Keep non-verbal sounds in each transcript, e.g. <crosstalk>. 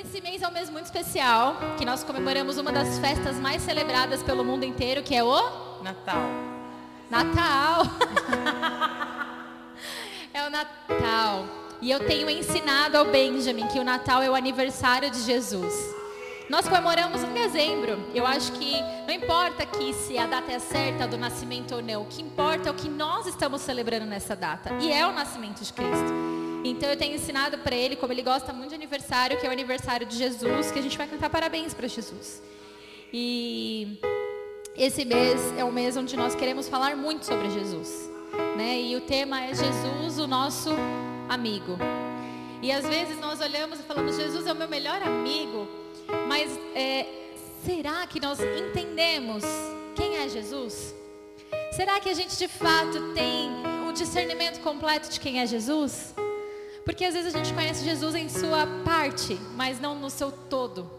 Esse mês é um mês muito especial, que nós comemoramos uma das festas mais celebradas pelo mundo inteiro, que é o Natal. Natal. <laughs> é o Natal. E eu tenho ensinado ao Benjamin que o Natal é o aniversário de Jesus. Nós comemoramos em dezembro. Eu acho que não importa aqui se a data é certa do nascimento ou não. O que importa é o que nós estamos celebrando nessa data. E é o nascimento de Cristo. Então eu tenho ensinado para ele, como ele gosta muito de aniversário, que é o aniversário de Jesus, que a gente vai cantar parabéns para Jesus. E esse mês é um mês onde nós queremos falar muito sobre Jesus. Né? E o tema é Jesus, o nosso amigo. E às vezes nós olhamos e falamos, Jesus é o meu melhor amigo. Mas é, será que nós entendemos quem é Jesus? Será que a gente de fato tem o discernimento completo de quem é Jesus? Porque às vezes a gente conhece Jesus em sua parte, mas não no seu todo.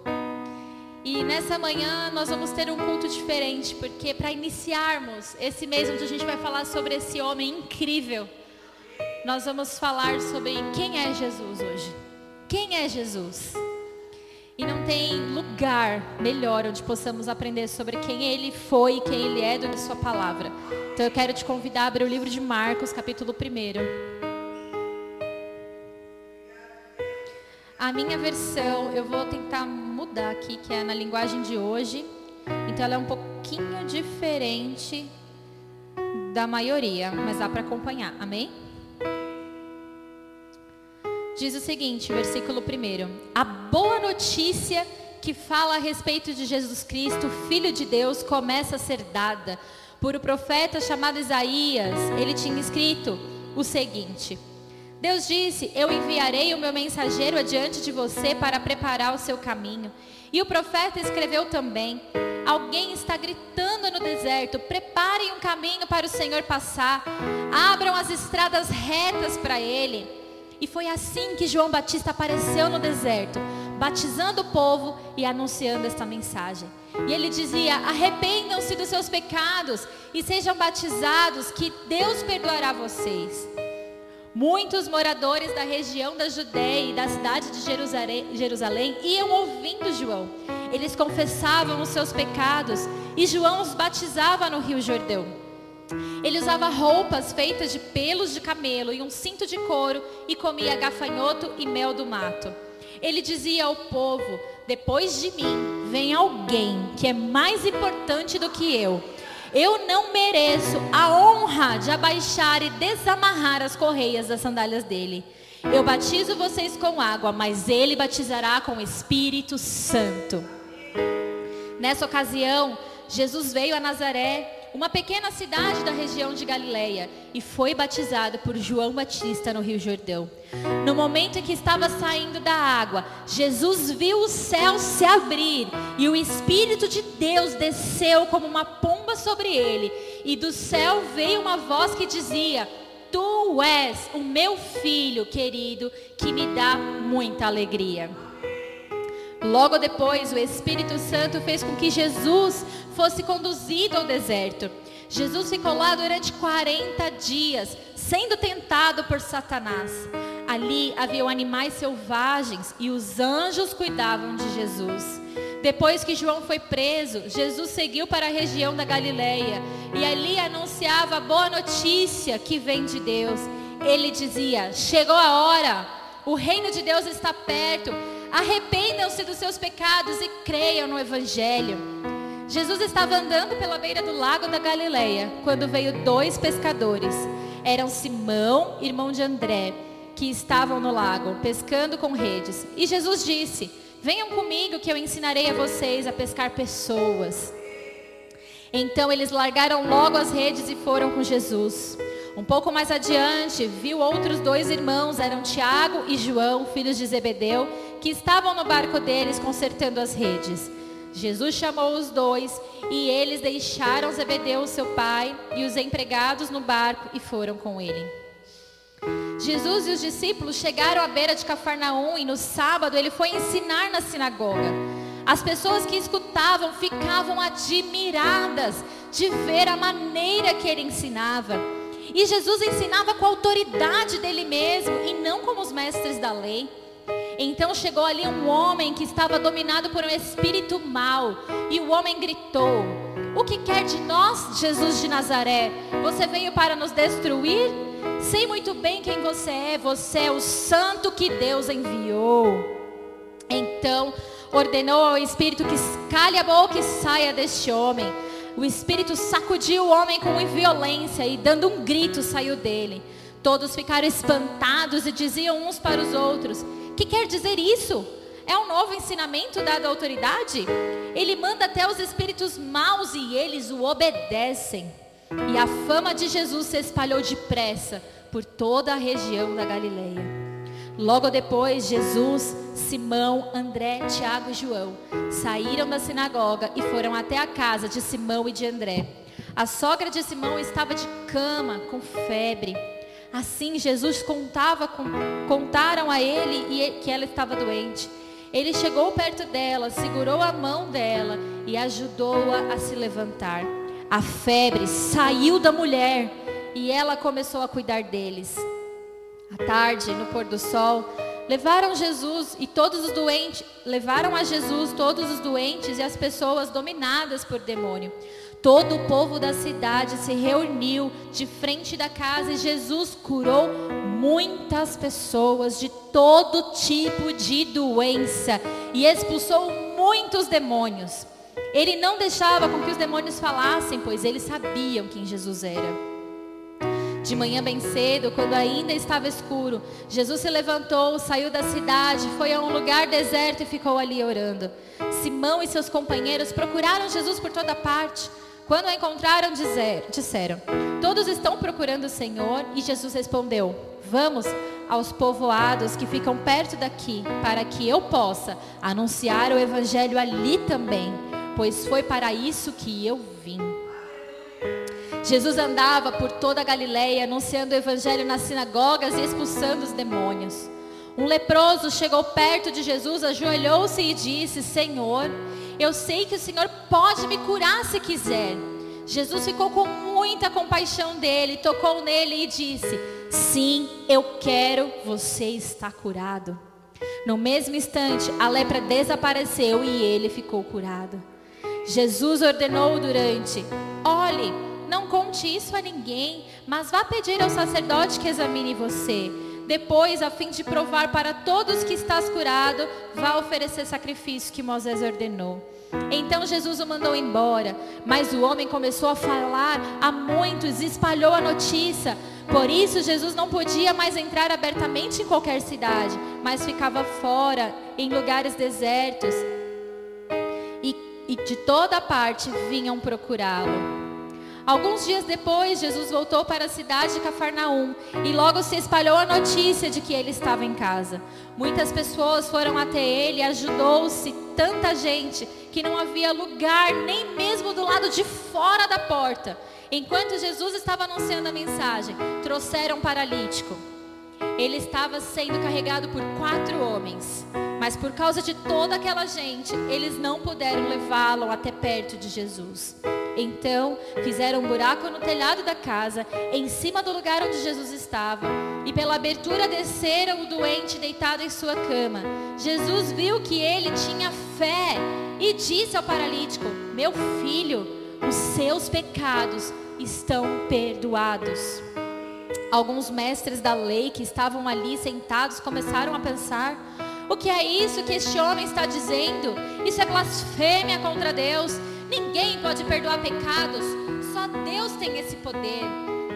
E nessa manhã nós vamos ter um culto diferente, porque para iniciarmos esse mês onde a gente vai falar sobre esse homem incrível, nós vamos falar sobre quem é Jesus hoje. Quem é Jesus? E não tem lugar melhor onde possamos aprender sobre quem ele foi e quem ele é do que sua palavra. Então eu quero te convidar a abrir o livro de Marcos, capítulo 1. A minha versão, eu vou tentar mudar aqui, que é na linguagem de hoje. Então ela é um pouquinho diferente da maioria, mas dá para acompanhar. Amém? diz o seguinte, versículo 1: A boa notícia que fala a respeito de Jesus Cristo, Filho de Deus, começa a ser dada por o profeta chamado Isaías. Ele tinha escrito o seguinte: Deus disse: Eu enviarei o meu mensageiro adiante de você para preparar o seu caminho. E o profeta escreveu também: Alguém está gritando no deserto: Preparem um caminho para o Senhor passar, abram as estradas retas para ele. E foi assim que João Batista apareceu no deserto, batizando o povo e anunciando esta mensagem. E ele dizia: Arrependam-se dos seus pecados e sejam batizados, que Deus perdoará vocês. Muitos moradores da região da Judéia e da cidade de Jerusalém, iam ouvindo João. Eles confessavam os seus pecados e João os batizava no Rio Jordão. Ele usava roupas feitas de pelos de camelo e um cinto de couro e comia gafanhoto e mel do mato. Ele dizia ao povo: Depois de mim vem alguém que é mais importante do que eu. Eu não mereço a honra de abaixar e desamarrar as correias das sandálias dele. Eu batizo vocês com água, mas ele batizará com o Espírito Santo. Nessa ocasião, Jesus veio a Nazaré uma pequena cidade da região de Galileia, e foi batizado por João Batista no Rio Jordão. No momento em que estava saindo da água, Jesus viu o céu se abrir e o Espírito de Deus desceu como uma pomba sobre ele, e do céu veio uma voz que dizia: Tu és o meu filho querido, que me dá muita alegria. Logo depois, o Espírito Santo fez com que Jesus fosse conduzido ao deserto. Jesus ficou lá durante 40 dias, sendo tentado por Satanás. Ali haviam animais selvagens e os anjos cuidavam de Jesus. Depois que João foi preso, Jesus seguiu para a região da Galileia e ali anunciava a boa notícia que vem de Deus. Ele dizia: Chegou a hora, o reino de Deus está perto Arrependam-se dos seus pecados e creiam no Evangelho. Jesus estava andando pela beira do lago da Galileia quando veio dois pescadores. Eram Simão, irmão de André, que estavam no lago pescando com redes. E Jesus disse: Venham comigo que eu ensinarei a vocês a pescar pessoas. Então eles largaram logo as redes e foram com Jesus. Um pouco mais adiante, viu outros dois irmãos, eram Tiago e João, filhos de Zebedeu, que estavam no barco deles consertando as redes. Jesus chamou os dois e eles deixaram Zebedeu, seu pai, e os empregados no barco e foram com ele. Jesus e os discípulos chegaram à beira de Cafarnaum e no sábado ele foi ensinar na sinagoga. As pessoas que escutavam ficavam admiradas de ver a maneira que ele ensinava. E Jesus ensinava com a autoridade dele mesmo e não como os mestres da lei. Então chegou ali um homem que estava dominado por um espírito mau, e o homem gritou: O que quer de nós, Jesus de Nazaré? Você veio para nos destruir? Sei muito bem quem você é, você é o santo que Deus enviou. Então ordenou ao espírito que cale a boca e saia deste homem. O espírito sacudiu o homem com violência e, dando um grito, saiu dele. Todos ficaram espantados e diziam uns para os outros: Que quer dizer isso? É um novo ensinamento dado à autoridade? Ele manda até os espíritos maus e eles o obedecem. E a fama de Jesus se espalhou depressa por toda a região da Galileia. Logo depois, Jesus, Simão, André, Tiago e João saíram da sinagoga e foram até a casa de Simão e de André. A sogra de Simão estava de cama, com febre. Assim, Jesus contava com, contaram a ele que ela estava doente. Ele chegou perto dela, segurou a mão dela e ajudou-a a se levantar. A febre saiu da mulher e ela começou a cuidar deles. À tarde, no pôr do sol, levaram Jesus e todos os doentes, levaram a Jesus todos os doentes e as pessoas dominadas por demônio. Todo o povo da cidade se reuniu de frente da casa e Jesus curou muitas pessoas de todo tipo de doença e expulsou muitos demônios. Ele não deixava com que os demônios falassem, pois eles sabiam quem Jesus era. De manhã bem cedo, quando ainda estava escuro, Jesus se levantou, saiu da cidade, foi a um lugar deserto e ficou ali orando. Simão e seus companheiros procuraram Jesus por toda parte. Quando o encontraram, disseram: Todos estão procurando o Senhor. E Jesus respondeu: Vamos aos povoados que ficam perto daqui, para que eu possa anunciar o evangelho ali também, pois foi para isso que eu vim. Jesus andava por toda a Galileia, anunciando o evangelho nas sinagogas e expulsando os demônios. Um leproso chegou perto de Jesus, ajoelhou-se e disse: Senhor, eu sei que o Senhor pode me curar se quiser. Jesus ficou com muita compaixão dele, tocou nele e disse: Sim, eu quero, você está curado. No mesmo instante, a lepra desapareceu e ele ficou curado. Jesus ordenou durante: Olhe, não conte isso a ninguém, mas vá pedir ao sacerdote que examine você. Depois, a fim de provar para todos que estás curado, vá oferecer sacrifício que Moisés ordenou. Então Jesus o mandou embora, mas o homem começou a falar a muitos e espalhou a notícia. Por isso, Jesus não podia mais entrar abertamente em qualquer cidade, mas ficava fora, em lugares desertos. E, de toda parte vinham procurá-lo. Alguns dias depois, Jesus voltou para a cidade de Cafarnaum e logo se espalhou a notícia de que ele estava em casa. Muitas pessoas foram até ele e ajudou-se tanta gente que não havia lugar nem mesmo do lado de fora da porta. Enquanto Jesus estava anunciando a mensagem, trouxeram um paralítico. Ele estava sendo carregado por quatro homens, mas por causa de toda aquela gente, eles não puderam levá-lo até perto de Jesus. Então fizeram um buraco no telhado da casa, em cima do lugar onde Jesus estava, e pela abertura desceram o doente deitado em sua cama. Jesus viu que ele tinha fé e disse ao paralítico: Meu filho, os seus pecados estão perdoados. Alguns mestres da lei que estavam ali sentados começaram a pensar: o que é isso que este homem está dizendo? Isso é blasfêmia contra Deus. Ninguém pode perdoar pecados, só Deus tem esse poder.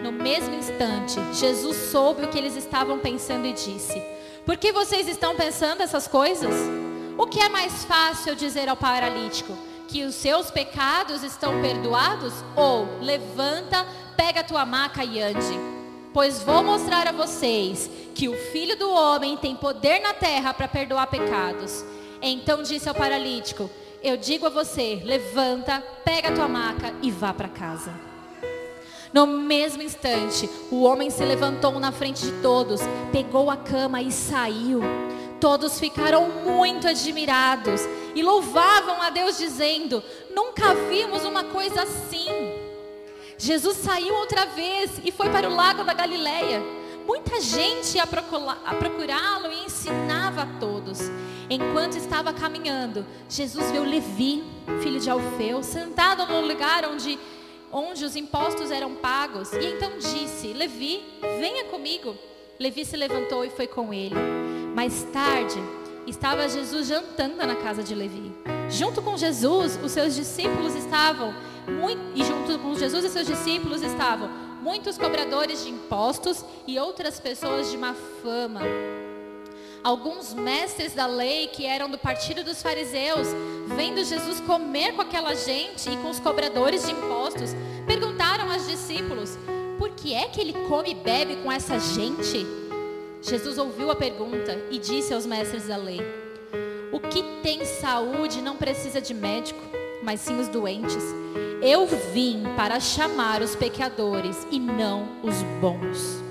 No mesmo instante, Jesus soube o que eles estavam pensando e disse: Por que vocês estão pensando essas coisas? O que é mais fácil dizer ao paralítico? Que os seus pecados estão perdoados? Ou levanta, pega a tua maca e ande? Pois vou mostrar a vocês que o filho do homem tem poder na terra para perdoar pecados. Então disse ao paralítico: eu digo a você: levanta, pega a tua maca e vá para casa. No mesmo instante, o homem se levantou na frente de todos, pegou a cama e saiu. Todos ficaram muito admirados e louvavam a Deus, dizendo: Nunca vimos uma coisa assim. Jesus saiu outra vez e foi para o lago da Galileia. muita gente ia procurá-lo e ensinava a todos. Enquanto estava caminhando, Jesus viu Levi, filho de Alfeu, sentado no lugar onde, onde os impostos eram pagos. E então disse: Levi, venha comigo. Levi se levantou e foi com ele. Mais tarde, estava Jesus jantando na casa de Levi. Junto com Jesus, os seus discípulos estavam, muito, e junto com Jesus e seus discípulos estavam muitos cobradores de impostos e outras pessoas de má fama. Alguns mestres da lei que eram do partido dos fariseus, vendo Jesus comer com aquela gente e com os cobradores de impostos, perguntaram aos discípulos: Por que é que ele come e bebe com essa gente? Jesus ouviu a pergunta e disse aos mestres da lei: O que tem saúde não precisa de médico, mas sim os doentes. Eu vim para chamar os pecadores e não os bons.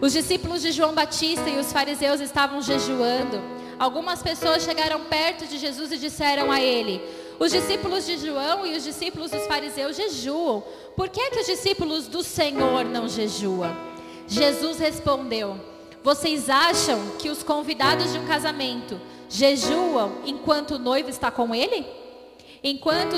Os discípulos de João Batista e os fariseus estavam jejuando. Algumas pessoas chegaram perto de Jesus e disseram a ele: Os discípulos de João e os discípulos dos fariseus jejuam. Por que, é que os discípulos do Senhor não jejuam? Jesus respondeu: Vocês acham que os convidados de um casamento jejuam enquanto o noivo está com ele? Enquanto,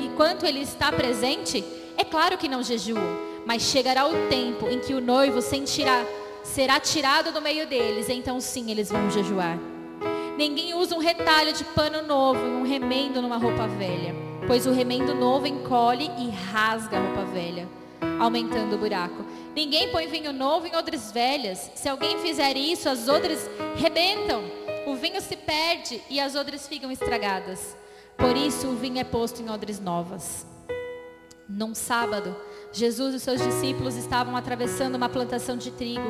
enquanto ele está presente? É claro que não jejuam, mas chegará o tempo em que o noivo sentirá será tirado do meio deles, então sim eles vão jejuar. Ninguém usa um retalho de pano novo e um remendo numa roupa velha, pois o remendo novo encolhe e rasga a roupa velha, aumentando o buraco. Ninguém põe vinho novo em odres velhas. Se alguém fizer isso, as odres rebentam. O vinho se perde e as odres ficam estragadas. Por isso o vinho é posto em odres novas. Num sábado, Jesus e seus discípulos estavam atravessando uma plantação de trigo.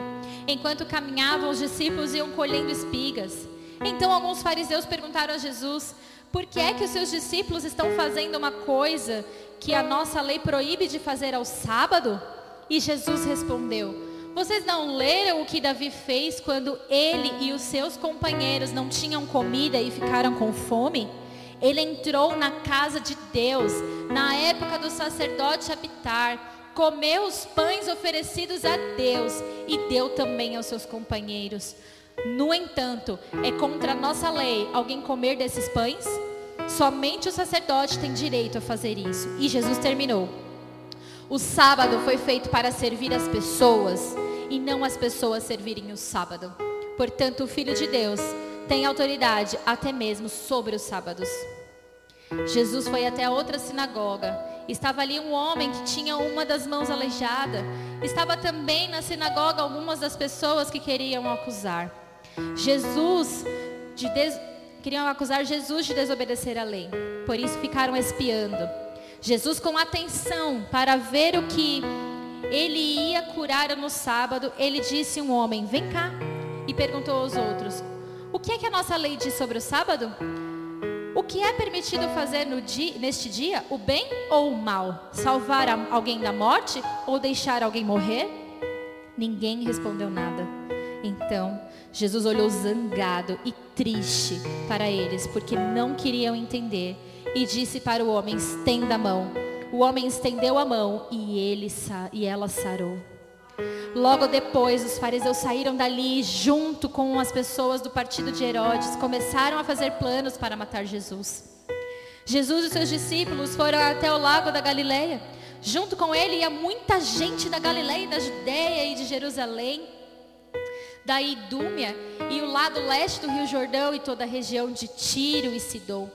Enquanto caminhavam, os discípulos iam colhendo espigas. Então alguns fariseus perguntaram a Jesus: por que é que os seus discípulos estão fazendo uma coisa que a nossa lei proíbe de fazer ao sábado? E Jesus respondeu: Vocês não leram o que Davi fez quando ele e os seus companheiros não tinham comida e ficaram com fome? Ele entrou na casa de Deus, na época do sacerdote Abitar, comeu os pães oferecidos a Deus e deu também aos seus companheiros. No entanto, é contra a nossa lei alguém comer desses pães? Somente o sacerdote tem direito a fazer isso. E Jesus terminou. O sábado foi feito para servir as pessoas e não as pessoas servirem o sábado. Portanto, o Filho de Deus tem autoridade até mesmo sobre os sábados. Jesus foi até outra sinagoga. Estava ali um homem que tinha uma das mãos aleijada. Estava também na sinagoga algumas das pessoas que queriam acusar. Jesus de des... queriam acusar Jesus de desobedecer a lei. Por isso ficaram espiando. Jesus com atenção para ver o que ele ia curar no sábado, ele disse a um homem: "Vem cá." E perguntou aos outros: o que é que a nossa lei diz sobre o sábado? O que é permitido fazer dia, neste dia? O bem ou o mal? Salvar alguém da morte ou deixar alguém morrer? Ninguém respondeu nada. Então, Jesus olhou zangado e triste para eles, porque não queriam entender, e disse para o homem: estenda a mão. O homem estendeu a mão e, ele, e ela sarou. Logo depois, os fariseus saíram dali junto com as pessoas do partido de Herodes, começaram a fazer planos para matar Jesus. Jesus e seus discípulos foram até o lago da Galileia. Junto com ele ia muita gente da Galileia, da Judéia e de Jerusalém, da Idúmia e o lado leste do Rio Jordão e toda a região de Tiro e Sidom.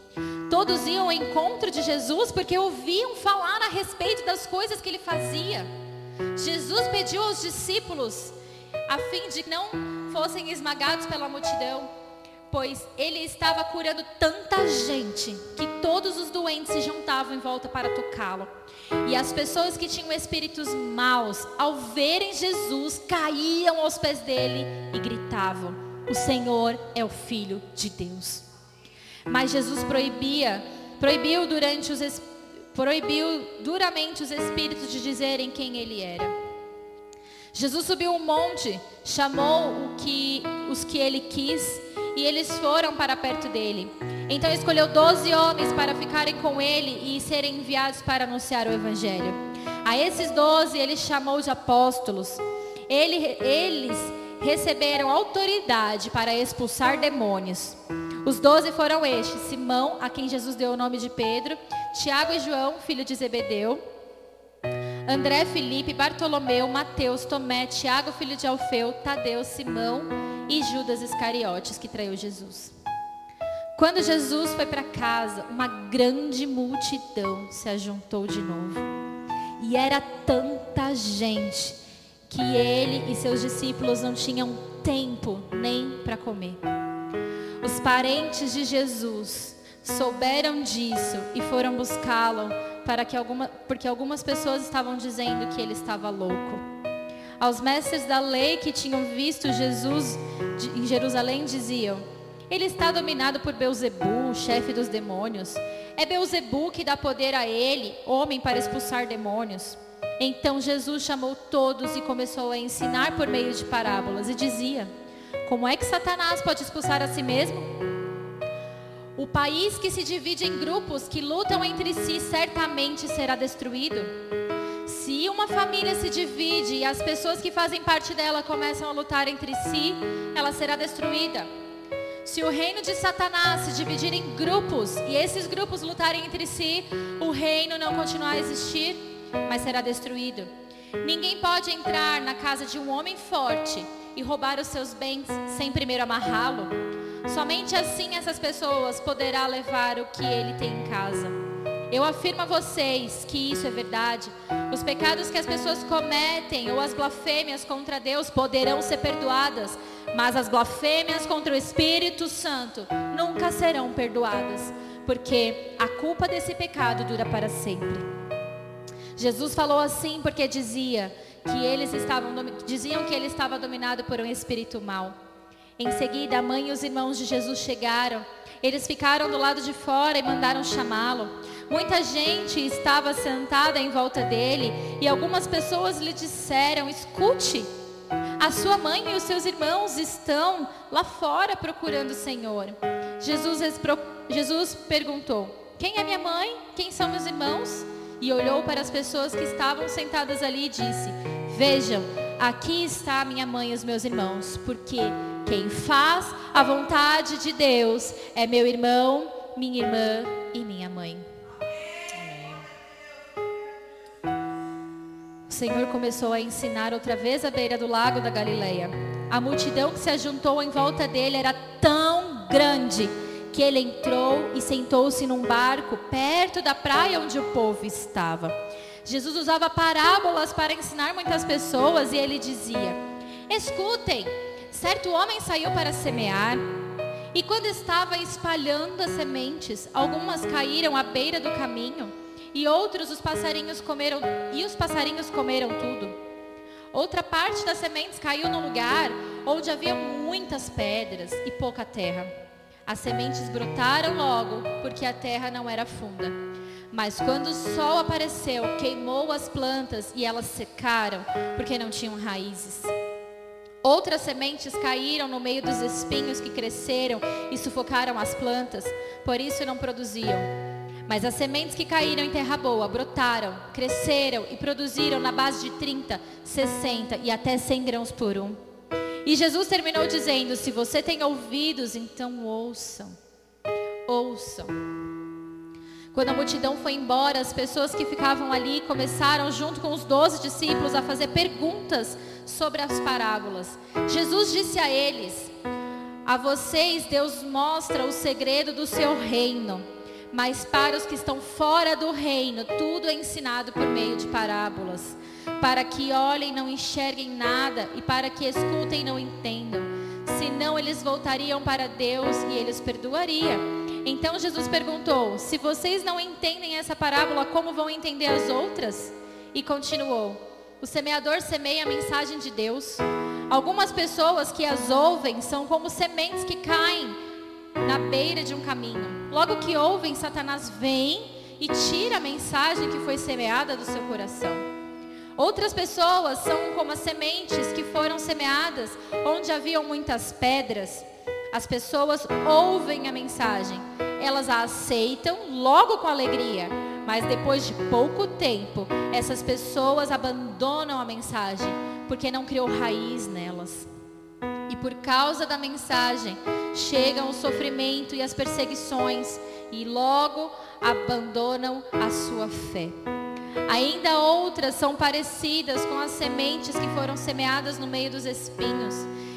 Todos iam ao encontro de Jesus porque ouviam falar a respeito das coisas que ele fazia. Jesus pediu aos discípulos a fim de que não fossem esmagados pela multidão, pois ele estava curando tanta gente que todos os doentes se juntavam em volta para tocá-lo. E as pessoas que tinham espíritos maus, ao verem Jesus, caíam aos pés dele e gritavam: O Senhor é o Filho de Deus. Mas Jesus proibia, proibiu durante os proibiu duramente os espíritos de dizerem quem ele era. Jesus subiu um monte, chamou o que, os que ele quis e eles foram para perto dele. Então escolheu doze homens para ficarem com ele e serem enviados para anunciar o evangelho. A esses doze ele chamou de apóstolos Ele, eles receberam autoridade para expulsar demônios. Os doze foram estes: Simão, a quem Jesus deu o nome de Pedro, Tiago e João, filho de Zebedeu, André, Felipe, Bartolomeu, Mateus, Tomé, Tiago, filho de Alfeu, Tadeu, Simão e Judas Iscariotes, que traiu Jesus. Quando Jesus foi para casa, uma grande multidão se ajuntou de novo. E era tanta gente que ele e seus discípulos não tinham tempo nem para comer. Os parentes de Jesus souberam disso e foram buscá-lo para que alguma, porque algumas pessoas estavam dizendo que ele estava louco. Aos mestres da lei que tinham visto Jesus em Jerusalém diziam: Ele está dominado por Beuzebu, chefe dos demônios. É Beuzebu que dá poder a ele, homem, para expulsar demônios. Então Jesus chamou todos e começou a ensinar por meio de parábolas e dizia: Como é que Satanás pode expulsar a si mesmo? O país que se divide em grupos que lutam entre si certamente será destruído. Se uma família se divide e as pessoas que fazem parte dela começam a lutar entre si, ela será destruída. Se o reino de Satanás se dividir em grupos e esses grupos lutarem entre si, o reino não continuará a existir, mas será destruído. Ninguém pode entrar na casa de um homem forte e roubar os seus bens sem primeiro amarrá-lo. Somente assim essas pessoas poderá levar o que ele tem em casa. Eu afirmo a vocês que isso é verdade. Os pecados que as pessoas cometem ou as blasfêmias contra Deus poderão ser perdoadas, mas as blasfêmias contra o Espírito Santo nunca serão perdoadas, porque a culpa desse pecado dura para sempre. Jesus falou assim porque dizia que eles estavam diziam que ele estava dominado por um espírito mau. Em seguida, a mãe e os irmãos de Jesus chegaram. Eles ficaram do lado de fora e mandaram chamá-lo. Muita gente estava sentada em volta dele e algumas pessoas lhe disseram: Escute, a sua mãe e os seus irmãos estão lá fora procurando o Senhor. Jesus, Jesus perguntou: Quem é minha mãe? Quem são meus irmãos? E olhou para as pessoas que estavam sentadas ali e disse: Vejam, aqui está minha mãe e os meus irmãos, porque quem faz a vontade de Deus é meu irmão, minha irmã e minha mãe. O Senhor começou a ensinar outra vez à beira do lago da Galileia. A multidão que se ajuntou em volta dele era tão grande que ele entrou e sentou-se num barco perto da praia onde o povo estava. Jesus usava parábolas para ensinar muitas pessoas e ele dizia: Escutem, Certo homem saiu para semear, e quando estava espalhando as sementes, algumas caíram à beira do caminho, e outros os passarinhos comeram, e os passarinhos comeram tudo. Outra parte das sementes caiu num lugar onde havia muitas pedras e pouca terra. As sementes brotaram logo, porque a terra não era funda. Mas quando o sol apareceu, queimou as plantas e elas secaram, porque não tinham raízes. Outras sementes caíram no meio dos espinhos que cresceram e sufocaram as plantas, por isso não produziam. Mas as sementes que caíram em terra boa brotaram, cresceram e produziram na base de 30, 60 e até 100 grãos por um. E Jesus terminou dizendo: Se você tem ouvidos, então ouçam. Ouçam. Quando a multidão foi embora, as pessoas que ficavam ali começaram, junto com os doze discípulos, a fazer perguntas sobre as parábolas. Jesus disse a eles: A vocês Deus mostra o segredo do seu reino, mas para os que estão fora do reino, tudo é ensinado por meio de parábolas, para que olhem e não enxerguem nada e para que escutem e não entendam. Senão eles voltariam para Deus e eles perdoaria. Então Jesus perguntou: Se vocês não entendem essa parábola, como vão entender as outras? E continuou: O semeador semeia a mensagem de Deus. Algumas pessoas que as ouvem são como sementes que caem na beira de um caminho. Logo que ouvem, Satanás vem e tira a mensagem que foi semeada do seu coração. Outras pessoas são como as sementes que foram semeadas onde haviam muitas pedras. As pessoas ouvem a mensagem, elas a aceitam logo com alegria, mas depois de pouco tempo, essas pessoas abandonam a mensagem, porque não criou raiz nelas. E por causa da mensagem, chegam o sofrimento e as perseguições, e logo abandonam a sua fé. Ainda outras são parecidas com as sementes que foram semeadas no meio dos espinhos.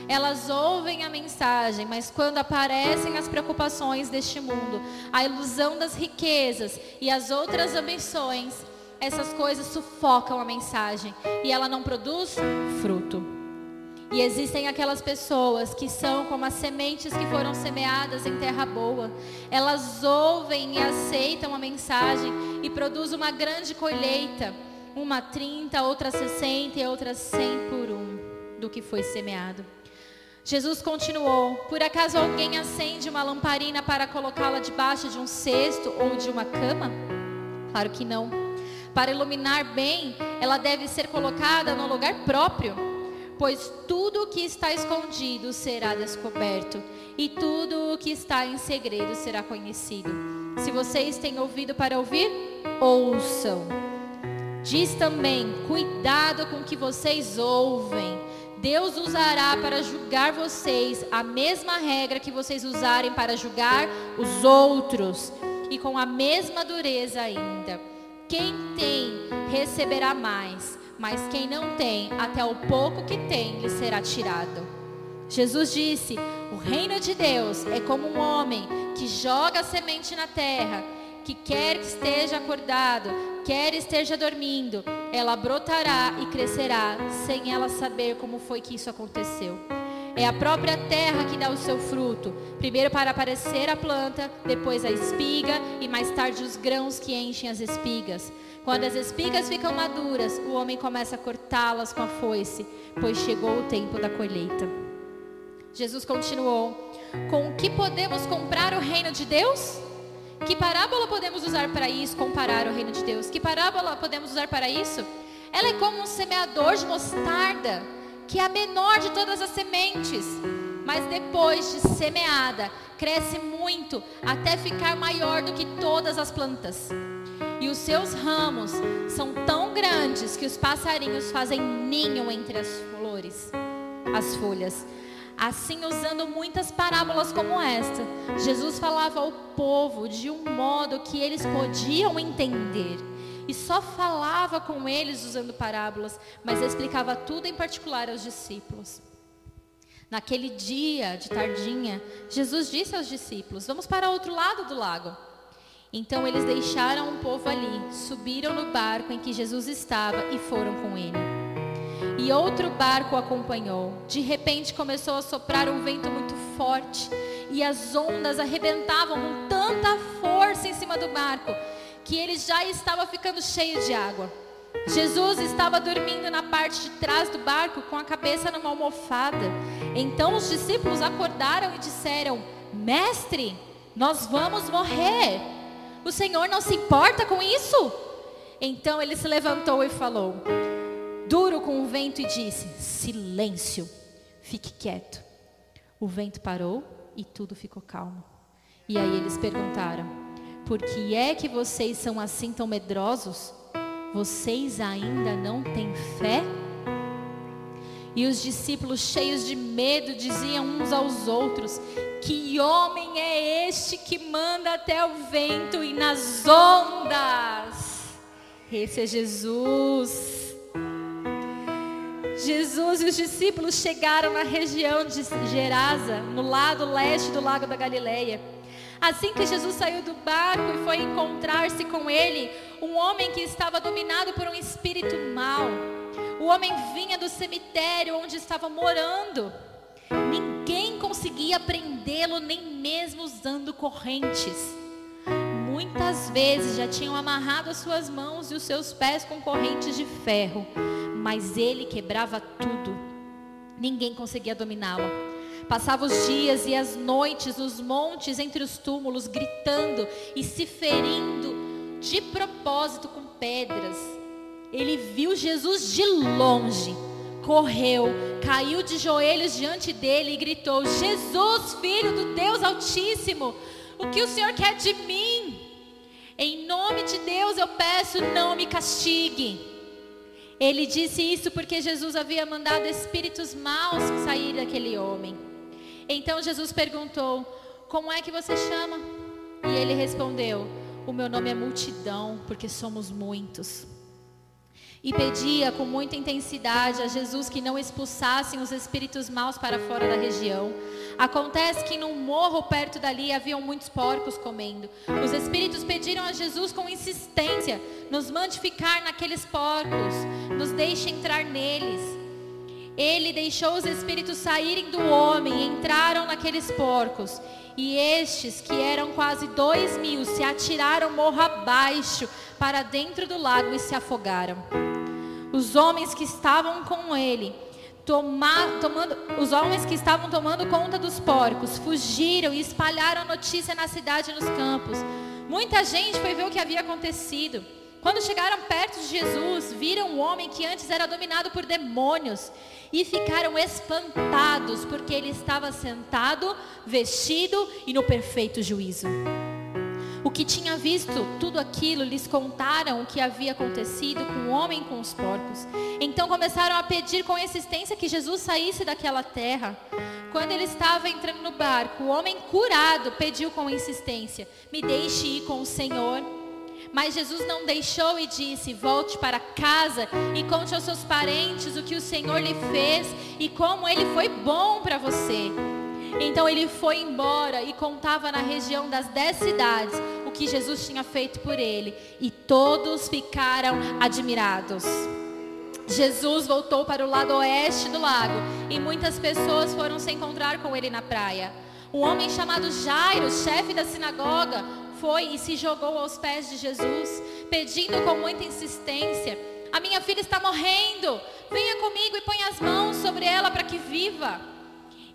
Elas ouvem a mensagem, mas quando aparecem as preocupações deste mundo, a ilusão das riquezas e as outras ambições, essas coisas sufocam a mensagem e ela não produz fruto. E existem aquelas pessoas que são como as sementes que foram semeadas em terra boa. Elas ouvem e aceitam a mensagem e produzem uma grande colheita. Uma 30, outra 60 e outra 100 por um do que foi semeado. Jesus continuou: Por acaso alguém acende uma lamparina para colocá-la debaixo de um cesto ou de uma cama? Claro que não. Para iluminar bem, ela deve ser colocada no lugar próprio pois tudo o que está escondido será descoberto, e tudo o que está em segredo será conhecido. Se vocês têm ouvido para ouvir, ouçam. Diz também: cuidado com o que vocês ouvem. Deus usará para julgar vocês a mesma regra que vocês usarem para julgar os outros, e com a mesma dureza ainda. Quem tem, receberá mais mas quem não tem, até o pouco que tem lhe será tirado. Jesus disse: O reino de Deus é como um homem que joga a semente na terra, que quer que esteja acordado, quer esteja dormindo, ela brotará e crescerá, sem ela saber como foi que isso aconteceu. É a própria terra que dá o seu fruto, primeiro para aparecer a planta, depois a espiga e mais tarde os grãos que enchem as espigas. Quando as espigas ficam maduras, o homem começa a cortá-las com a foice, pois chegou o tempo da colheita. Jesus continuou: Com o que podemos comprar o reino de Deus? Que parábola podemos usar para isso, comparar o reino de Deus? Que parábola podemos usar para isso? Ela é como um semeador de mostarda, que é a menor de todas as sementes, mas depois de semeada, cresce muito até ficar maior do que todas as plantas e os seus ramos são tão grandes que os passarinhos fazem ninho entre as flores, as folhas. Assim, usando muitas parábolas como esta, Jesus falava ao povo de um modo que eles podiam entender. E só falava com eles usando parábolas, mas explicava tudo em particular aos discípulos. Naquele dia de tardinha, Jesus disse aos discípulos: Vamos para outro lado do lago. Então eles deixaram o povo ali, subiram no barco em que Jesus estava e foram com ele. E outro barco o acompanhou. De repente começou a soprar um vento muito forte e as ondas arrebentavam com tanta força em cima do barco que ele já estava ficando cheio de água. Jesus estava dormindo na parte de trás do barco com a cabeça numa almofada. Então os discípulos acordaram e disseram: Mestre, nós vamos morrer. O Senhor não se importa com isso? Então ele se levantou e falou, duro com o vento, e disse: Silêncio, fique quieto. O vento parou e tudo ficou calmo. E aí eles perguntaram: Por que é que vocês são assim tão medrosos? Vocês ainda não têm fé? E os discípulos, cheios de medo, diziam uns aos outros: Que homem é este que manda até o vento e nas ondas? Esse é Jesus. Jesus e os discípulos chegaram na região de Gerasa, no lado leste do lago da Galileia. Assim que Jesus saiu do barco e foi encontrar-se com ele, um homem que estava dominado por um espírito mau o homem vinha do cemitério onde estava morando. Ninguém conseguia prendê-lo, nem mesmo usando correntes. Muitas vezes já tinham amarrado as suas mãos e os seus pés com correntes de ferro, mas ele quebrava tudo. Ninguém conseguia dominá-lo. Passava os dias e as noites nos montes entre os túmulos, gritando e se ferindo de propósito com pedras ele viu Jesus de longe, correu, caiu de joelhos diante dele e gritou: Jesus, filho do Deus Altíssimo, o que o Senhor quer de mim? Em nome de Deus eu peço, não me castigue. Ele disse isso porque Jesus havia mandado espíritos maus sair daquele homem. Então Jesus perguntou: Como é que você chama? E ele respondeu: O meu nome é multidão, porque somos muitos e pedia com muita intensidade a Jesus que não expulsassem os espíritos maus para fora da região. Acontece que num morro perto dali haviam muitos porcos comendo. Os espíritos pediram a Jesus com insistência: nos mande ficar naqueles porcos, nos deixe entrar neles. Ele deixou os espíritos saírem do homem e entraram naqueles porcos. E estes, que eram quase dois mil, se atiraram morro abaixo para dentro do lago e se afogaram. Os homens que estavam com ele, toma, tomando, os homens que estavam tomando conta dos porcos, fugiram e espalharam a notícia na cidade e nos campos. Muita gente foi ver o que havia acontecido. Quando chegaram perto de Jesus, viram um homem que antes era dominado por demônios e ficaram espantados porque ele estava sentado, vestido e no perfeito juízo. O que tinha visto tudo aquilo lhes contaram o que havia acontecido com o homem com os porcos. Então começaram a pedir com insistência que Jesus saísse daquela terra. Quando ele estava entrando no barco, o homem curado pediu com insistência: Me deixe ir com o Senhor. Mas Jesus não deixou e disse: Volte para casa e conte aos seus parentes o que o Senhor lhe fez e como ele foi bom para você. Então ele foi embora e contava na região das dez cidades o que Jesus tinha feito por ele. E todos ficaram admirados. Jesus voltou para o lado oeste do lago e muitas pessoas foram se encontrar com ele na praia. Um homem chamado Jairo, chefe da sinagoga, foi e se jogou aos pés de Jesus, pedindo com muita insistência: A minha filha está morrendo, venha comigo e põe as mãos sobre ela para que viva.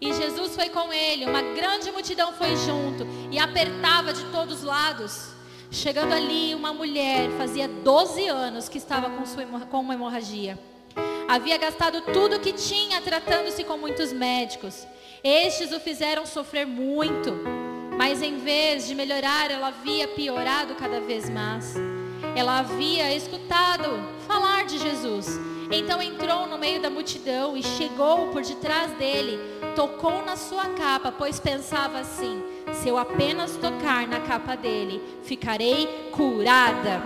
E Jesus foi com ele, uma grande multidão foi junto e apertava de todos os lados. Chegando ali, uma mulher, fazia 12 anos que estava com, sua, com uma hemorragia. Havia gastado tudo o que tinha, tratando-se com muitos médicos. Estes o fizeram sofrer muito, mas em vez de melhorar, ela havia piorado cada vez mais. Ela havia escutado falar de Jesus então entrou no meio da multidão e chegou por detrás dele, tocou na sua capa, pois pensava assim: se eu apenas tocar na capa dele, ficarei curada.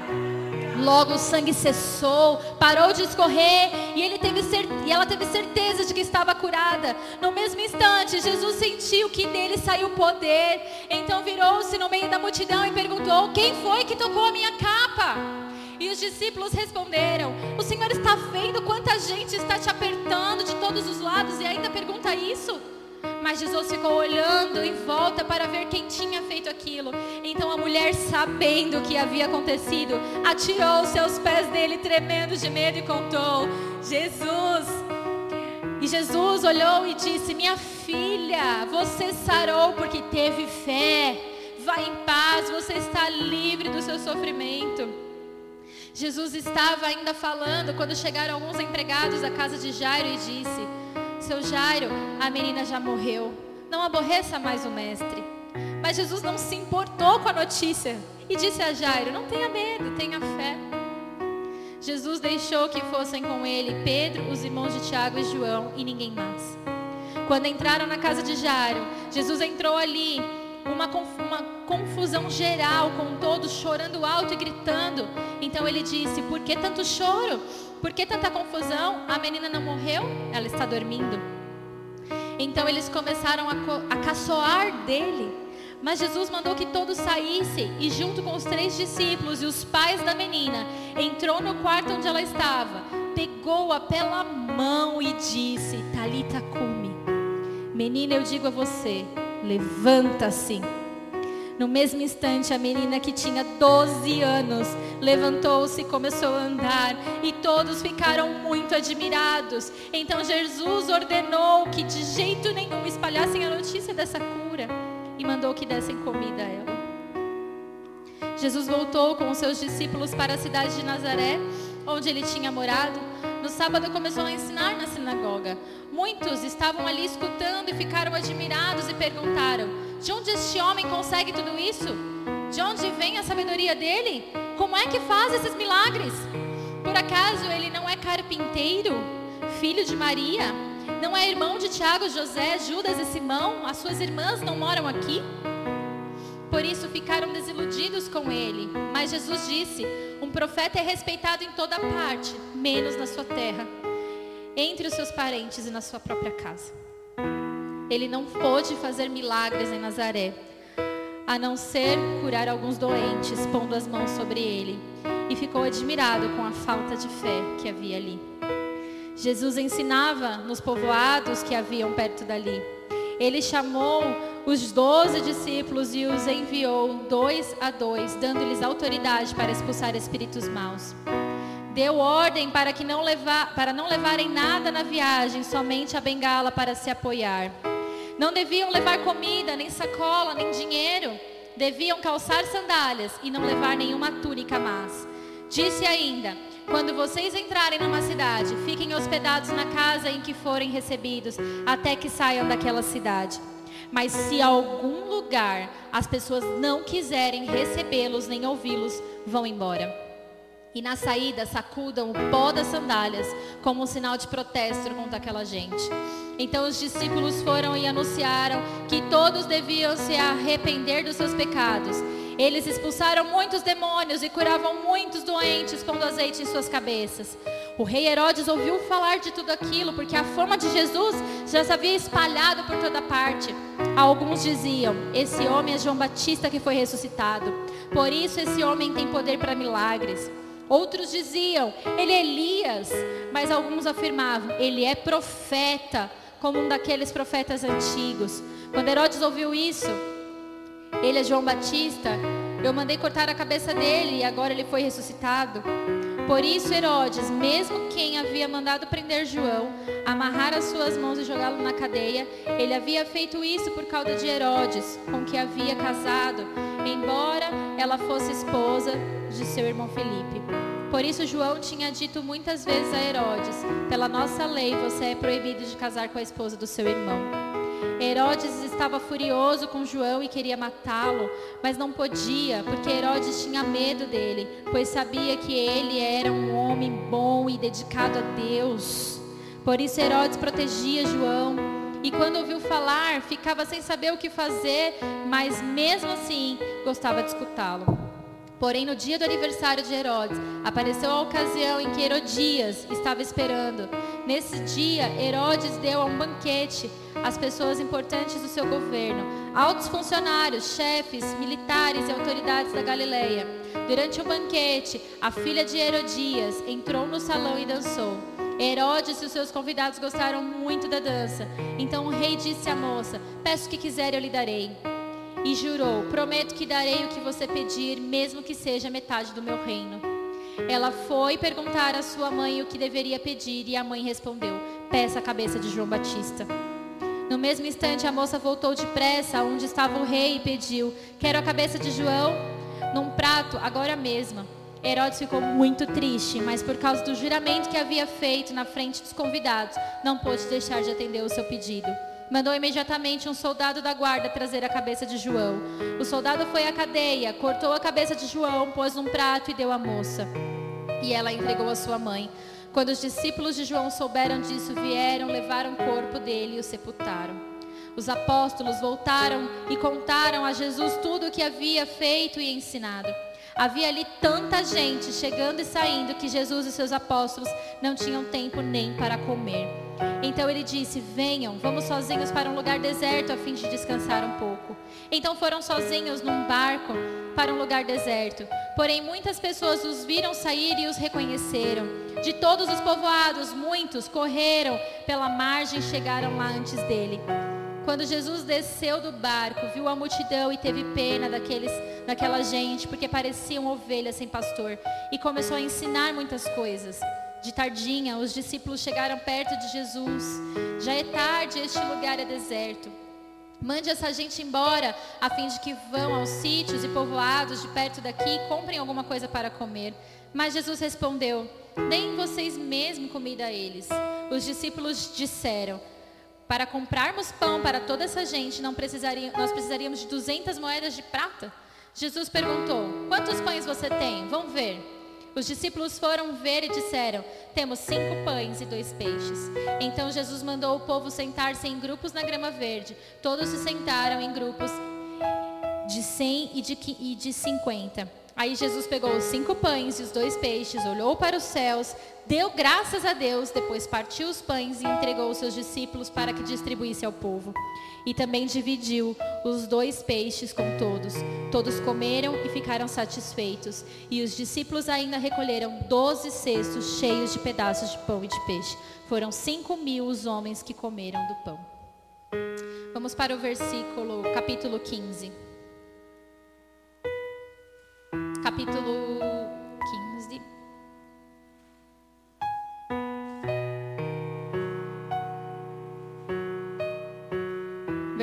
Logo o sangue cessou, parou de escorrer e, ele teve e ela teve certeza de que estava curada. No mesmo instante, Jesus sentiu que dele saiu poder. Então virou-se no meio da multidão e perguntou: Quem foi que tocou a minha capa? E os discípulos responderam: O Senhor está vendo quanta gente está te apertando de todos os lados e ainda pergunta isso? Mas Jesus ficou olhando em volta para ver quem tinha feito aquilo. Então a mulher, sabendo o que havia acontecido, atirou seus pés dele, tremendo de medo, e contou: Jesus. E Jesus olhou e disse: Minha filha, você sarou porque teve fé. Vá em paz, você está livre do seu sofrimento. Jesus estava ainda falando quando chegaram alguns empregados à casa de Jairo e disse: Seu Jairo, a menina já morreu. Não aborreça mais o mestre. Mas Jesus não se importou com a notícia e disse a Jairo: Não tenha medo, tenha fé. Jesus deixou que fossem com ele Pedro, os irmãos de Tiago e João e ninguém mais. Quando entraram na casa de Jairo, Jesus entrou ali uma, confusão geral, com todos chorando alto e gritando. Então ele disse: Por que tanto choro? Por que tanta confusão? A menina não morreu? Ela está dormindo. Então eles começaram a, a caçoar dele. Mas Jesus mandou que todos saíssem e, junto com os três discípulos e os pais da menina, entrou no quarto onde ela estava, pegou-a pela mão e disse: Talita cumi. Menina, eu digo a você, levanta-se. No mesmo instante, a menina que tinha 12 anos levantou-se e começou a andar, e todos ficaram muito admirados. Então Jesus ordenou que de jeito nenhum espalhassem a notícia dessa cura e mandou que dessem comida a ela. Jesus voltou com os seus discípulos para a cidade de Nazaré, onde ele tinha morado. No sábado começou a ensinar na sinagoga. Muitos estavam ali escutando e ficaram admirados e perguntaram: De onde este homem consegue tudo isso? De onde vem a sabedoria dele? Como é que faz esses milagres? Por acaso ele não é carpinteiro, filho de Maria? Não é irmão de Tiago, José, Judas e Simão? As suas irmãs não moram aqui? Isso ficaram desiludidos com ele. Mas Jesus disse: Um profeta é respeitado em toda parte, menos na sua terra, entre os seus parentes e na sua própria casa. Ele não pôde fazer milagres em Nazaré, a não ser curar alguns doentes, pondo as mãos sobre ele, e ficou admirado com a falta de fé que havia ali. Jesus ensinava nos povoados que haviam perto dali. Ele chamou os doze discípulos e os enviou dois a dois, dando-lhes autoridade para expulsar espíritos maus. Deu ordem para, que não levar, para não levarem nada na viagem, somente a bengala para se apoiar. Não deviam levar comida, nem sacola, nem dinheiro. Deviam calçar sandálias e não levar nenhuma túnica mais. Disse ainda: Quando vocês entrarem numa cidade, fiquem hospedados na casa em que forem recebidos, até que saiam daquela cidade. Mas se algum lugar as pessoas não quiserem recebê-los nem ouvi-los, vão embora. E na saída sacudam o pó das sandálias como um sinal de protesto contra aquela gente. Então os discípulos foram e anunciaram que todos deviam se arrepender dos seus pecados. Eles expulsaram muitos demônios e curavam muitos doentes, pondo azeite em suas cabeças. O rei Herodes ouviu falar de tudo aquilo, porque a fama de Jesus já se havia espalhado por toda parte. Alguns diziam: Esse homem é João Batista que foi ressuscitado. Por isso, esse homem tem poder para milagres. Outros diziam: Ele é Elias. Mas alguns afirmavam: Ele é profeta, como um daqueles profetas antigos. Quando Herodes ouviu isso, ele é João Batista. Eu mandei cortar a cabeça dele e agora ele foi ressuscitado. Por isso, Herodes, mesmo quem havia mandado prender João, amarrar as suas mãos e jogá-lo na cadeia, ele havia feito isso por causa de Herodes, com que havia casado, embora ela fosse esposa de seu irmão Felipe. Por isso, João tinha dito muitas vezes a Herodes: pela nossa lei, você é proibido de casar com a esposa do seu irmão. Herodes estava furioso com João e queria matá-lo, mas não podia, porque Herodes tinha medo dele, pois sabia que ele era um homem bom e dedicado a Deus. Por isso Herodes protegia João, e quando ouviu falar, ficava sem saber o que fazer, mas mesmo assim gostava de escutá-lo. Porém, no dia do aniversário de Herodes, apareceu a ocasião em que Herodias estava esperando. Nesse dia, Herodes deu um banquete às pessoas importantes do seu governo, altos funcionários, chefes, militares e autoridades da Galileia. Durante o banquete, a filha de Herodias entrou no salão e dançou. Herodes e os seus convidados gostaram muito da dança. Então o rei disse à moça: Peço o que quiser, eu lhe darei e jurou: Prometo que darei o que você pedir, mesmo que seja metade do meu reino. Ela foi perguntar à sua mãe o que deveria pedir e a mãe respondeu: Peça a cabeça de João Batista. No mesmo instante, a moça voltou depressa onde estava o rei e pediu: Quero a cabeça de João num prato, agora mesmo. Herodes ficou muito triste, mas por causa do juramento que havia feito na frente dos convidados, não pôde deixar de atender o seu pedido. Mandou imediatamente um soldado da guarda trazer a cabeça de João. O soldado foi à cadeia, cortou a cabeça de João, pôs num prato e deu à moça. E ela entregou à sua mãe. Quando os discípulos de João souberam disso, vieram, levaram o corpo dele e o sepultaram. Os apóstolos voltaram e contaram a Jesus tudo o que havia feito e ensinado. Havia ali tanta gente chegando e saindo que Jesus e seus apóstolos não tinham tempo nem para comer. Então ele disse: Venham, vamos sozinhos para um lugar deserto a fim de descansar um pouco. Então foram sozinhos num barco para um lugar deserto. Porém, muitas pessoas os viram sair e os reconheceram. De todos os povoados, muitos correram pela margem e chegaram lá antes dele. Quando Jesus desceu do barco, viu a multidão e teve pena daqueles, daquela gente, porque pareciam ovelhas sem pastor, e começou a ensinar muitas coisas. De tardinha, os discípulos chegaram perto de Jesus. Já é tarde, este lugar é deserto. Mande essa gente embora, a fim de que vão aos sítios e povoados de perto daqui e comprem alguma coisa para comer. Mas Jesus respondeu: Deem vocês mesmo comida a eles. Os discípulos disseram: para comprarmos pão para toda essa gente, não precisaria, nós precisaríamos de 200 moedas de prata? Jesus perguntou: Quantos pães você tem? Vão ver. Os discípulos foram ver e disseram: Temos cinco pães e dois peixes. Então Jesus mandou o povo sentar-se em grupos na grama verde. Todos se sentaram em grupos de cem e de, e de cinquenta. Aí Jesus pegou os cinco pães e os dois peixes, olhou para os céus, deu graças a Deus, depois partiu os pães e entregou os seus discípulos para que distribuísse ao povo. E também dividiu os dois peixes com todos. Todos comeram e ficaram satisfeitos. E os discípulos ainda recolheram doze cestos cheios de pedaços de pão e de peixe. Foram cinco mil os homens que comeram do pão. Vamos para o versículo, capítulo 15 capítulo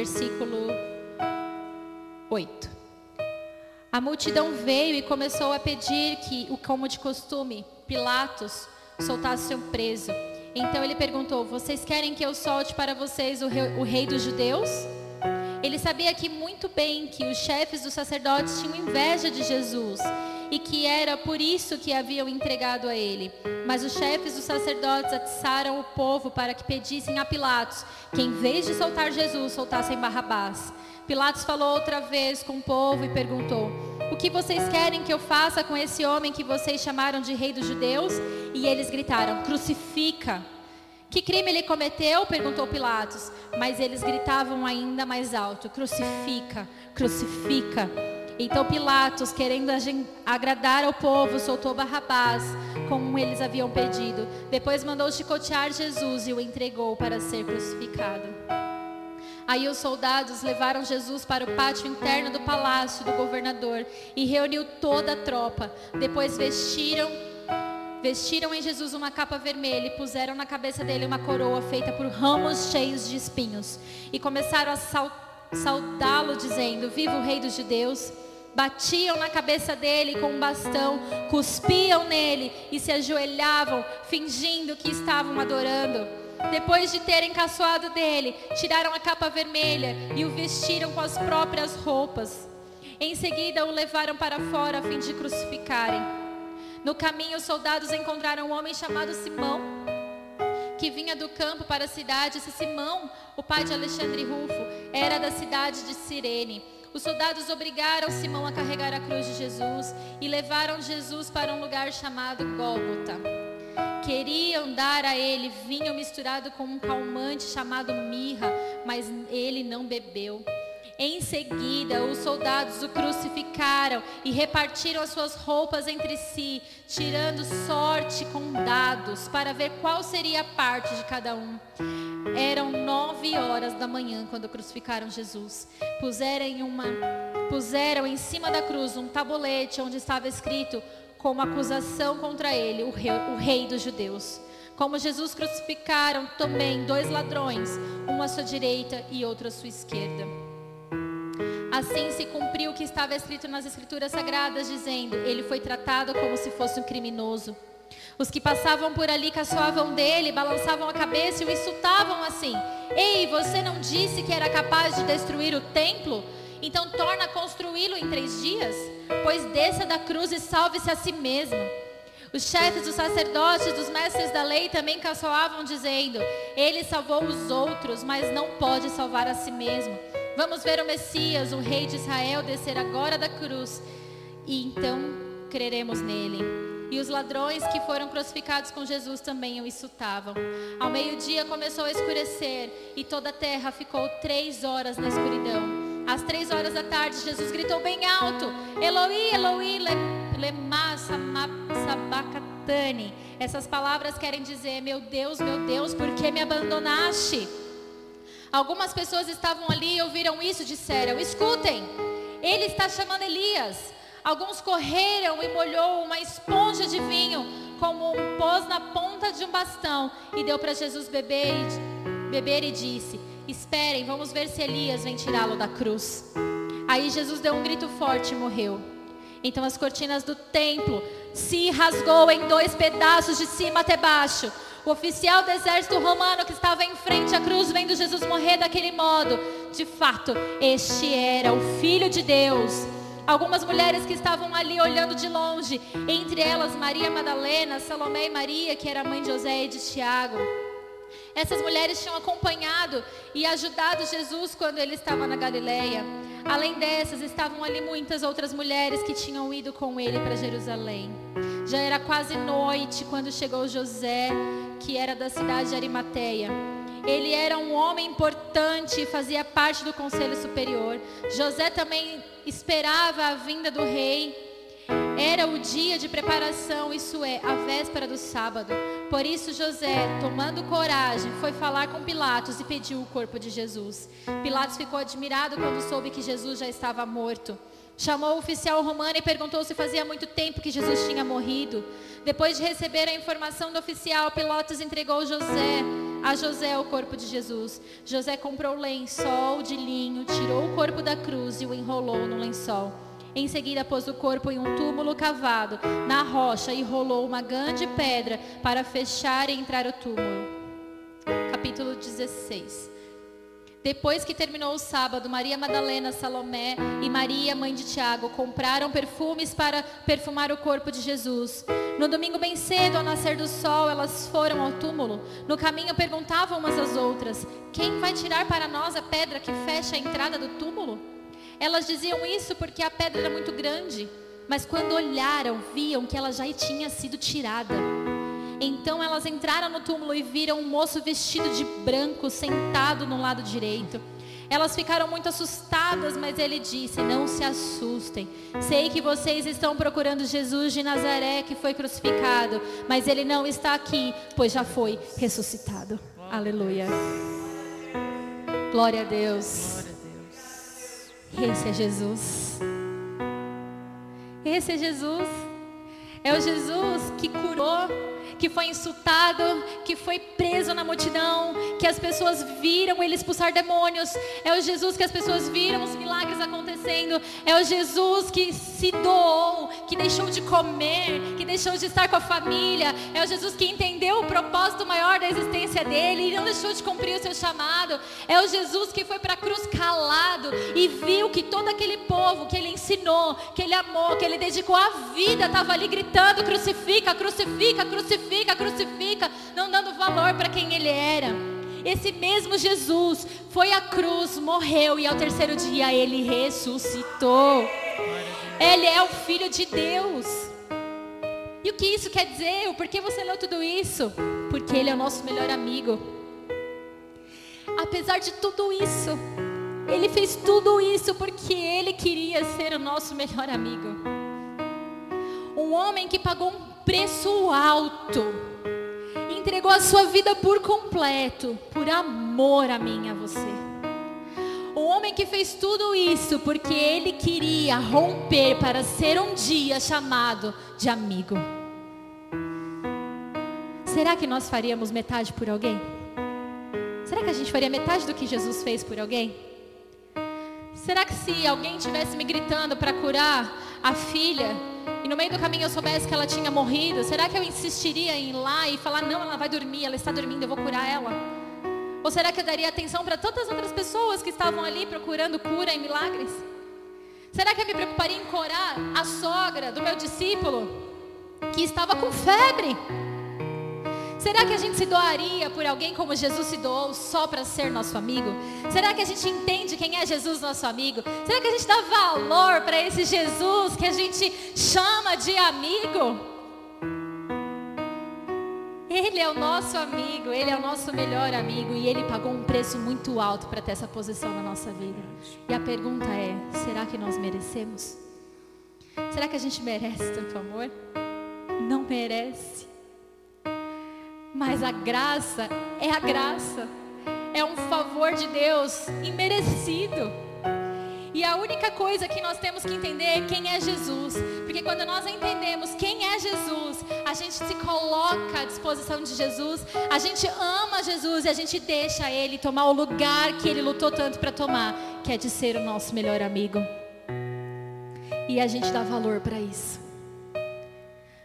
Versículo 8. A multidão veio e começou a pedir que, como de costume, Pilatos soltasse seu preso. Então ele perguntou: Vocês querem que eu solte para vocês o rei, o rei dos judeus? Ele sabia que muito bem que os chefes dos sacerdotes tinham inveja de Jesus e que era por isso que haviam entregado a ele. Mas os chefes dos sacerdotes atiçaram o povo para que pedissem a Pilatos que, em vez de soltar Jesus, soltassem Barrabás. Pilatos falou outra vez com o povo e perguntou: O que vocês querem que eu faça com esse homem que vocês chamaram de rei dos judeus? E eles gritaram: Crucifica! Que crime ele cometeu? perguntou Pilatos. Mas eles gritavam ainda mais alto: Crucifica, crucifica. Então Pilatos, querendo agradar ao povo, soltou Barrabás, como eles haviam pedido. Depois mandou chicotear Jesus e o entregou para ser crucificado. Aí os soldados levaram Jesus para o pátio interno do palácio do governador e reuniu toda a tropa. Depois vestiram Vestiram em Jesus uma capa vermelha e puseram na cabeça dele uma coroa feita por ramos cheios de espinhos. E começaram a saudá-lo, dizendo: Viva o Rei dos Judeus! Batiam na cabeça dele com um bastão, cuspiam nele e se ajoelhavam, fingindo que estavam adorando. Depois de terem caçoado dele, tiraram a capa vermelha e o vestiram com as próprias roupas. Em seguida, o levaram para fora a fim de crucificarem. No caminho, os soldados encontraram um homem chamado Simão, que vinha do campo para a cidade. Esse Simão, o pai de Alexandre Rufo, era da cidade de Cirene. Os soldados obrigaram Simão a carregar a cruz de Jesus e levaram Jesus para um lugar chamado Gólgota. Queriam dar a ele vinho misturado com um calmante chamado mirra, mas ele não bebeu. Em seguida, os soldados o crucificaram e repartiram as suas roupas entre si, tirando sorte com dados para ver qual seria a parte de cada um. Eram nove horas da manhã quando crucificaram Jesus. Puseram em, uma, puseram em cima da cruz um tabulete onde estava escrito como acusação contra ele, o rei, o rei dos judeus. Como Jesus crucificaram também dois ladrões, um à sua direita e outro à sua esquerda. Assim se cumpriu o que estava escrito nas Escrituras Sagradas, dizendo: Ele foi tratado como se fosse um criminoso. Os que passavam por ali caçoavam dele, balançavam a cabeça e o insultavam assim: Ei, você não disse que era capaz de destruir o templo? Então torna a construí-lo em três dias? Pois desça da cruz e salve-se a si mesmo. Os chefes dos sacerdotes, dos mestres da lei também caçoavam, dizendo: Ele salvou os outros, mas não pode salvar a si mesmo. Vamos ver o Messias, o Rei de Israel, descer agora da cruz e então creremos nele. E os ladrões que foram crucificados com Jesus também o insultavam. Ao meio-dia começou a escurecer e toda a terra ficou três horas na escuridão. Às três horas da tarde, Jesus gritou bem alto: Eloi, Eloi, lema sabachthani. Essas palavras querem dizer: Meu Deus, meu Deus, por que me abandonaste? Algumas pessoas estavam ali e ouviram isso disseram: Escutem, ele está chamando Elias. Alguns correram e molhou uma esponja de vinho, como um pôs na ponta de um bastão, e deu para Jesus beber beber e disse: Esperem, vamos ver se Elias vem tirá-lo da cruz. Aí Jesus deu um grito forte e morreu. Então as cortinas do templo se rasgou em dois pedaços de cima até baixo. O oficial do exército romano que estava em frente à cruz, vendo Jesus morrer daquele modo, de fato, este era o Filho de Deus. Algumas mulheres que estavam ali olhando de longe, entre elas Maria Madalena, Salomé e Maria, que era mãe de José e de Tiago. Essas mulheres tinham acompanhado e ajudado Jesus quando ele estava na Galileia. Além dessas, estavam ali muitas outras mulheres que tinham ido com ele para Jerusalém. Já era quase noite quando chegou José, que era da cidade de Arimateia. Ele era um homem importante e fazia parte do conselho superior. José também esperava a vinda do rei. Era o dia de preparação, isso é, a véspera do sábado. Por isso José, tomando coragem, foi falar com Pilatos e pediu o corpo de Jesus. Pilatos ficou admirado quando soube que Jesus já estava morto. Chamou o oficial romano e perguntou se fazia muito tempo que Jesus tinha morrido. Depois de receber a informação do oficial, Pilatos entregou José a José o corpo de Jesus. José comprou lençol de linho, tirou o corpo da cruz e o enrolou no lençol. Em seguida, pôs o corpo em um túmulo cavado na rocha e rolou uma grande pedra para fechar e entrar o túmulo. Capítulo 16. Depois que terminou o sábado, Maria Madalena, Salomé e Maria, mãe de Tiago, compraram perfumes para perfumar o corpo de Jesus. No domingo bem cedo, ao nascer do sol, elas foram ao túmulo. No caminho perguntavam umas às outras: Quem vai tirar para nós a pedra que fecha a entrada do túmulo? Elas diziam isso porque a pedra era muito grande, mas quando olharam, viam que ela já tinha sido tirada. Então elas entraram no túmulo e viram um moço vestido de branco sentado no lado direito. Elas ficaram muito assustadas, mas ele disse: Não se assustem. Sei que vocês estão procurando Jesus de Nazaré que foi crucificado, mas ele não está aqui, pois já foi ressuscitado. Aleluia. Glória a Deus. Esse é Jesus. Esse é Jesus. É o Jesus que curou que foi insultado, que foi preso na multidão, que as pessoas viram ele expulsar demônios. É o Jesus que as pessoas viram os milagres acontecendo. É o Jesus que se doou, que deixou de comer, que deixou de estar com a família. É o Jesus que entendeu o propósito maior da existência dele e não deixou de cumprir o seu chamado. É o Jesus que foi para a cruz calado e viu que todo aquele povo que ele ensinou, que ele amou, que ele dedicou a vida, estava ali gritando: crucifica, crucifica, crucifica crucifica, crucifica, não dando valor para quem ele era. Esse mesmo Jesus foi à cruz, morreu e ao terceiro dia ele ressuscitou. Ele é o Filho de Deus. E o que isso quer dizer? Por que você leu tudo isso? Porque ele é o nosso melhor amigo. Apesar de tudo isso, ele fez tudo isso porque ele queria ser o nosso melhor amigo. Um homem que pagou um preço alto. Entregou a sua vida por completo, por amor a mim a você. O homem que fez tudo isso porque ele queria romper para ser um dia chamado de amigo. Será que nós faríamos metade por alguém? Será que a gente faria metade do que Jesus fez por alguém? Será que se alguém tivesse me gritando para curar a filha e no meio do caminho eu soubesse que ela tinha morrido, será que eu insistiria em ir lá e falar: não, ela vai dormir, ela está dormindo, eu vou curar ela? Ou será que eu daria atenção para tantas outras pessoas que estavam ali procurando cura e milagres? Será que eu me preocuparia em curar a sogra do meu discípulo que estava com febre? Será que a gente se doaria por alguém como Jesus se doou só para ser nosso amigo? Será que a gente entende quem é Jesus nosso amigo? Será que a gente dá valor para esse Jesus que a gente chama de amigo? Ele é o nosso amigo, ele é o nosso melhor amigo e ele pagou um preço muito alto para ter essa posição na nossa vida. E a pergunta é: será que nós merecemos? Será que a gente merece tanto amor? Não merece. Mas a graça é a graça. É um favor de Deus imerecido. E a única coisa que nós temos que entender é quem é Jesus. Porque quando nós entendemos quem é Jesus, a gente se coloca à disposição de Jesus, a gente ama Jesus e a gente deixa Ele tomar o lugar que Ele lutou tanto para tomar, que é de ser o nosso melhor amigo. E a gente dá valor para isso.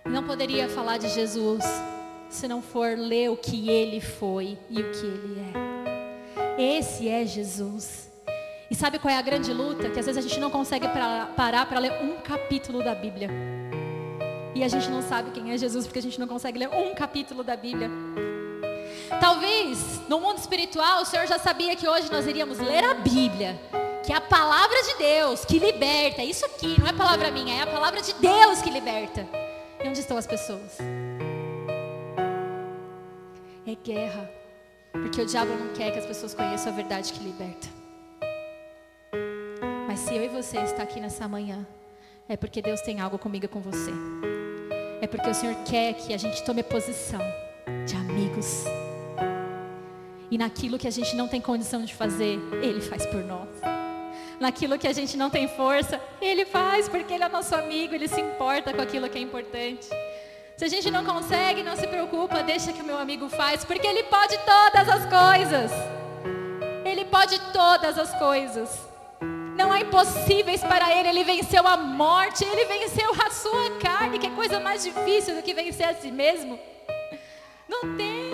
Não poderia falar de Jesus se não for ler o que ele foi e o que ele é. Esse é Jesus. E sabe qual é a grande luta? Que às vezes a gente não consegue parar para ler um capítulo da Bíblia. E a gente não sabe quem é Jesus porque a gente não consegue ler um capítulo da Bíblia. Talvez no mundo espiritual o Senhor já sabia que hoje nós iríamos ler a Bíblia, que é a palavra de Deus que liberta. Isso aqui não é palavra minha, é a palavra de Deus que liberta. E onde estão as pessoas? É guerra, porque o diabo não quer que as pessoas conheçam a verdade que liberta. Mas se eu e você está aqui nessa manhã, é porque Deus tem algo comigo e com você. É porque o Senhor quer que a gente tome posição de amigos. E naquilo que a gente não tem condição de fazer, Ele faz por nós. Naquilo que a gente não tem força, Ele faz porque Ele é nosso amigo, Ele se importa com aquilo que é importante. Se a gente não consegue, não se preocupa, deixa que o meu amigo faz, porque Ele pode todas as coisas. Ele pode todas as coisas. Não há impossíveis para ele. Ele venceu a morte, ele venceu a sua carne, que é coisa mais difícil do que vencer a si mesmo. Não tem.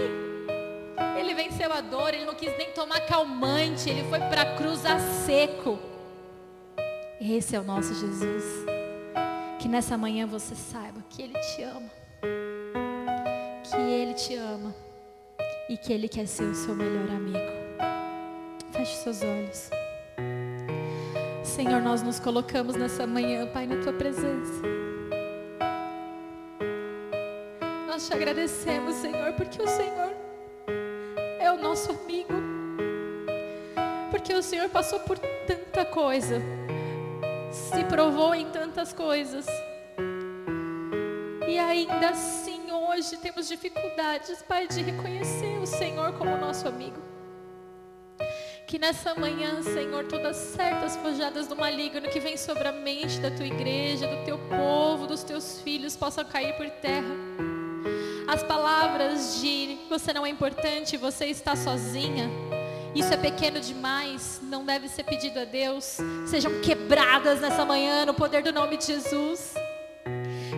Ele venceu a dor, ele não quis nem tomar calmante, ele foi para a cruz a seco. Esse é o nosso Jesus. Que nessa manhã você saiba que ele te ama. Que ele te ama e que ele quer ser o seu melhor amigo. Feche seus olhos. Senhor, nós nos colocamos nessa manhã, Pai, na tua presença. Nós te agradecemos, Senhor, porque o Senhor é o nosso amigo. Porque o Senhor passou por tanta coisa, se provou em tantas coisas. E ainda assim, hoje temos dificuldades, Pai, de reconhecer o Senhor como nosso amigo. Que nessa manhã, Senhor, todas certas forjadas do maligno que vem sobre a mente da tua igreja, do teu povo, dos teus filhos, possam cair por terra. As palavras de você não é importante, você está sozinha, isso é pequeno demais, não deve ser pedido a Deus, sejam quebradas nessa manhã no poder do nome de Jesus.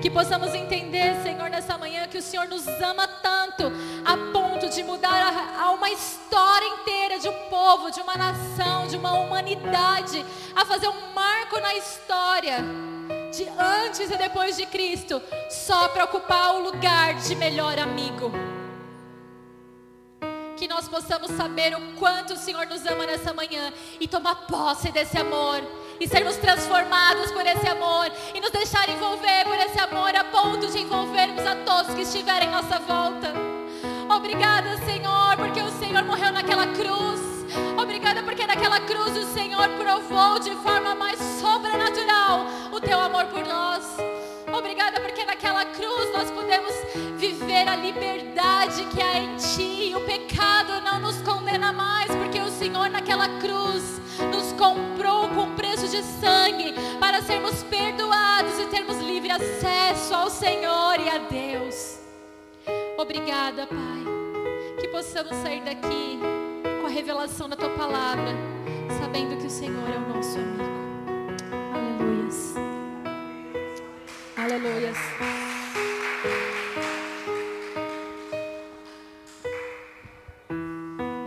Que possamos entender, Senhor, nessa manhã, que o Senhor nos ama tanto, a ponto de mudar a, a uma história inteira de um povo, de uma nação, de uma humanidade, a fazer um marco na história, de antes e depois de Cristo, só para ocupar o lugar de melhor amigo. Que nós possamos saber o quanto o Senhor nos ama nessa manhã e tomar posse desse amor e sermos transformados por esse amor e nos deixar envolver por esse amor a ponto de envolvermos a todos que estiverem em nossa volta. Obrigada, Senhor, porque o Senhor morreu naquela cruz. Obrigada porque naquela cruz o Senhor provou de forma mais sobrenatural o teu amor por nós. Obrigada porque naquela cruz nós podemos viver a liberdade que há em Ti. O pecado não nos condena mais, porque o Senhor naquela cruz nos comprou com preço de sangue para sermos perdoados e termos livre acesso ao Senhor e a Deus. Obrigada, Pai. Que possamos sair daqui com a revelação da Tua palavra, sabendo que o Senhor é o nosso amigo. Aleluias. Aleluias.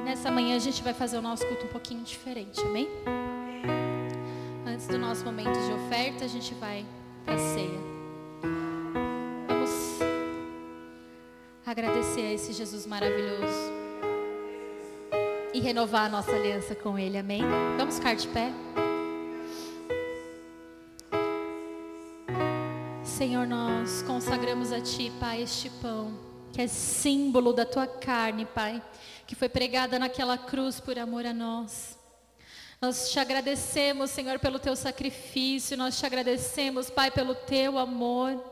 Nessa manhã a gente vai fazer o nosso culto um pouquinho diferente, amém? Antes do nosso momento de oferta, a gente vai para a ceia. Vamos agradecer a esse Jesus maravilhoso e renovar a nossa aliança com Ele, amém? Vamos ficar de pé. Senhor, nós consagramos a Ti, Pai, este pão, que é símbolo da Tua carne, Pai, que foi pregada naquela cruz por amor a nós. Nós te agradecemos, Senhor, pelo Teu sacrifício, nós te agradecemos, Pai, pelo Teu amor.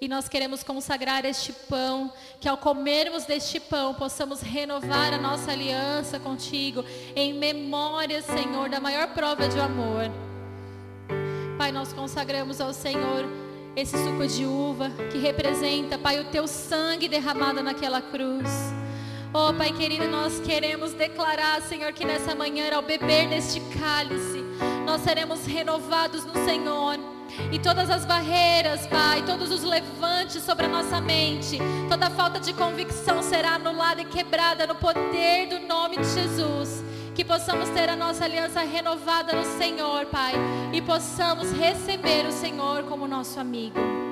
E nós queremos consagrar este pão, que ao comermos deste pão possamos renovar a nossa aliança contigo, em memória, Senhor, da maior prova de amor. Pai, nós consagramos ao Senhor esse suco de uva que representa, Pai, o teu sangue derramado naquela cruz. Oh, Pai querido, nós queremos declarar, Senhor, que nessa manhã, ao beber deste cálice, nós seremos renovados no Senhor. E todas as barreiras, Pai, todos os levantes sobre a nossa mente, toda falta de convicção será anulada e quebrada no poder do nome de Jesus. Que possamos ter a nossa aliança renovada no Senhor, Pai. E possamos receber o Senhor como nosso amigo.